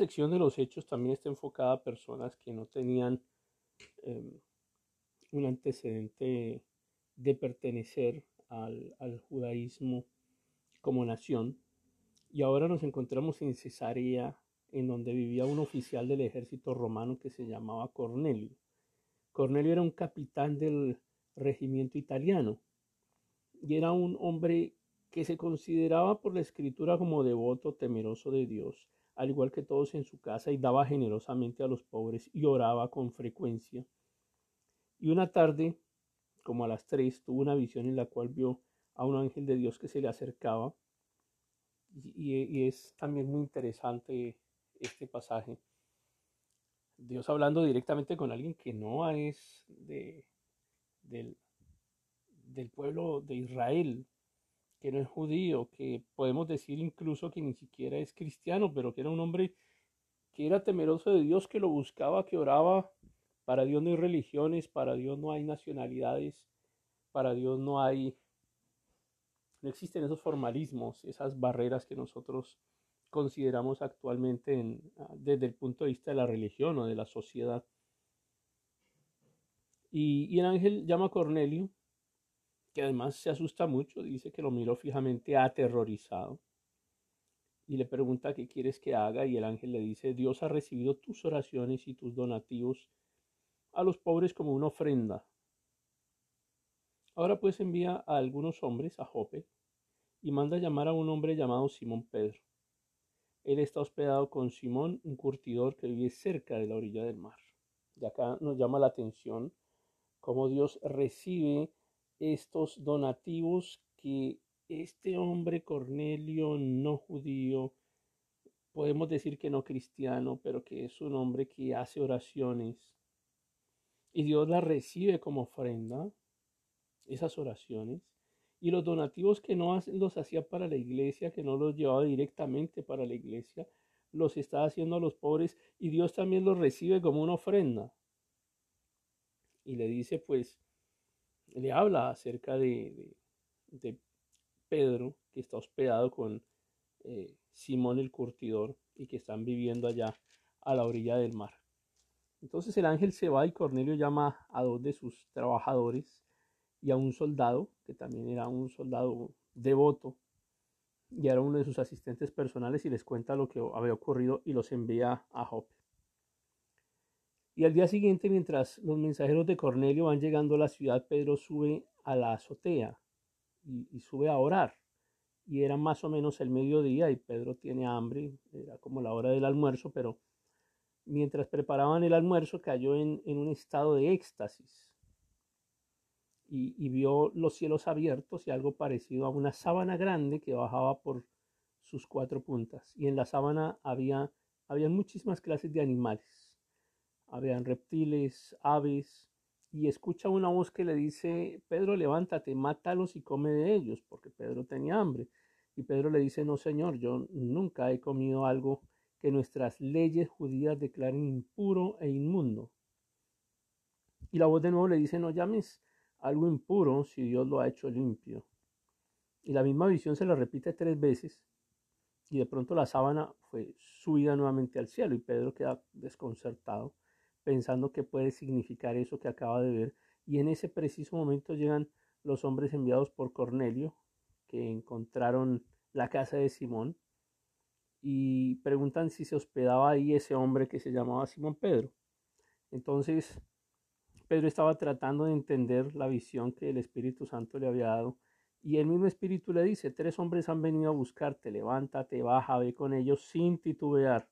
sección de los hechos también está enfocada a personas que no tenían em, un antecedente de pertenecer al, judaísmo como nación. Y ahora nos encontramos en Cesarea, en donde vivía un oficial del ejército romano que se llamaba Cornelio. Cornelio era un capitán del regimiento italiano y era un hombre que se consideraba por la escritura como devoto, temeroso de Dios, al igual que todos en su casa, y daba generosamente a los pobres y oraba con frecuencia. Y una tarde, como a las tres, tuvo una visión en la cual vio a un ángel de Dios que se le acercaba. Y, es también muy interesante este pasaje. Dios hablando directamente con alguien que no es de, del, del pueblo de Israel, que no es judío, que podemos decir incluso que ni siquiera es cristiano, pero que era un hombre que era temeroso de Dios, que lo buscaba, que oraba. Para Dios no hay religiones, para Dios no hay nacionalidades, para Dios no hay, no existen esos formalismos, esas barreras que nosotros consideramos actualmente en, desde el punto de vista de la religión o de la sociedad. Y, y el ángel llama a Cornelio que además se asusta mucho, dice que lo miró fijamente aterrorizado y le pregunta qué quieres que haga y el ángel le dice, Dios ha recibido tus oraciones y tus donativos a los pobres como una ofrenda. Ahora pues envía a algunos hombres a Jope y manda llamar a un hombre llamado Simón Pedro. Él está hospedado con Simón, un curtidor que vive cerca de la orilla del mar. Y acá nos llama la atención cómo Dios recibe estos donativos que este hombre Cornelio no judío, podemos decir que no cristiano, pero que es un hombre que hace oraciones y Dios las recibe como ofrenda, esas oraciones, y los donativos que no los hacía para la iglesia, que no los llevaba directamente para la iglesia, los está haciendo a los pobres y Dios también los recibe como una ofrenda. Y le dice pues, le habla acerca de, Pedro, que está hospedado con eh, Simón el curtidor y que están viviendo allá a la orilla del mar. Entonces el ángel se va y Cornelio llama a dos de sus trabajadores y a un soldado, que también era un soldado devoto, y era uno de sus asistentes personales y les cuenta lo que había ocurrido y los envía a Jope. Y al día siguiente, mientras los mensajeros de Cornelio van llegando a la ciudad, Pedro sube a la azotea y, sube a orar. Y era más o menos el mediodía y Pedro tiene hambre, era como la hora del almuerzo, pero mientras preparaban el almuerzo cayó en, un estado de éxtasis y, vio los cielos abiertos y algo parecido a una sábana grande que bajaba por sus cuatro puntas. Y en la sábana había, había muchísimas clases de animales habían reptiles, aves, y escucha una voz que le dice, Pedro, levántate, mátalos y come de ellos, porque Pedro tenía hambre. Y Pedro le dice, no, Señor, yo nunca he comido algo que nuestras leyes judías declaren impuro e inmundo. Y la voz de nuevo le dice, no llames algo impuro si Dios lo ha hecho limpio. Y la misma visión se la repite tres veces. Y de pronto la sábana fue subida nuevamente al cielo y Pedro queda desconcertado pensando qué puede significar eso que acaba de ver. Y en ese preciso momento llegan los hombres enviados por Cornelio, que encontraron la casa de Simón, y preguntan si se hospedaba ahí ese hombre que se llamaba Simón Pedro. Entonces, Pedro estaba tratando de entender la visión que el Espíritu Santo le había dado. Y el mismo Espíritu le dice, tres hombres han venido a buscarte, levántate, baja, ve con ellos sin titubear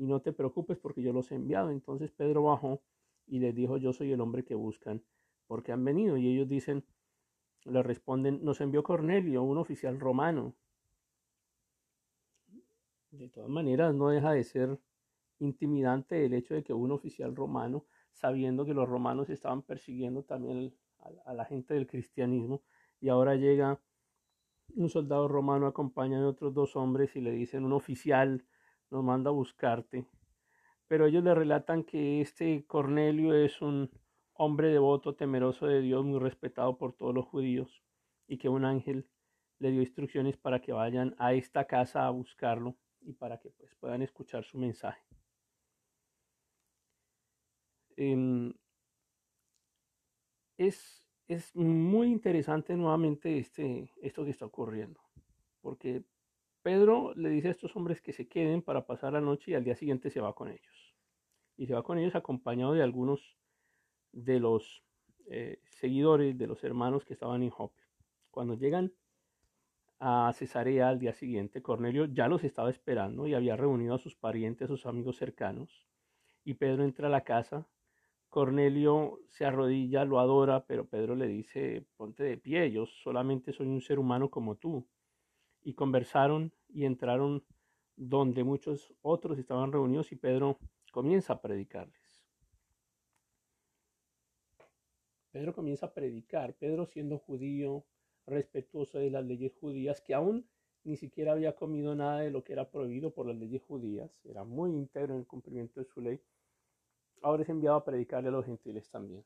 y no te preocupes porque yo los he enviado. Entonces Pedro bajó y les dijo, yo soy el hombre que buscan porque han venido. Y ellos dicen, le responden, nos envió Cornelio, un oficial romano. De todas maneras, no deja de ser intimidante el hecho de que un oficial romano, sabiendo que los romanos estaban persiguiendo también a la gente del cristianismo, y ahora llega un soldado romano acompañado de otros dos hombres y le dicen un oficial nos manda a buscarte. Pero ellos le relatan que este Cornelio es un hombre devoto, temeroso de Dios, muy respetado por todos los judíos, y que un ángel le dio instrucciones para que vayan a esta casa a buscarlo y para que pues, puedan escuchar su mensaje. Em, es, es muy interesante nuevamente este, esto que está ocurriendo, porque Pedro le dice a estos hombres que se queden para pasar la noche y al día siguiente se va con ellos. Y se va con ellos acompañado de algunos de los eh, seguidores, de los hermanos que estaban en Jope. Cuando llegan a Cesarea al día siguiente, Cornelio ya los estaba esperando y había reunido a sus parientes, a sus amigos cercanos. Y Pedro entra a la casa. Cornelio se arrodilla, lo adora, pero Pedro le dice, ponte de pie, yo solamente soy un ser humano como tú. Y conversaron y entraron donde muchos otros estaban reunidos y Pedro comienza a predicarles. Pedro comienza a predicar, Pedro siendo judío, respetuoso de las leyes judías, que aún ni siquiera había comido nada de lo que era prohibido por las leyes judías, era muy íntegro en el cumplimiento de su ley, ahora es enviado a predicarle a los gentiles también.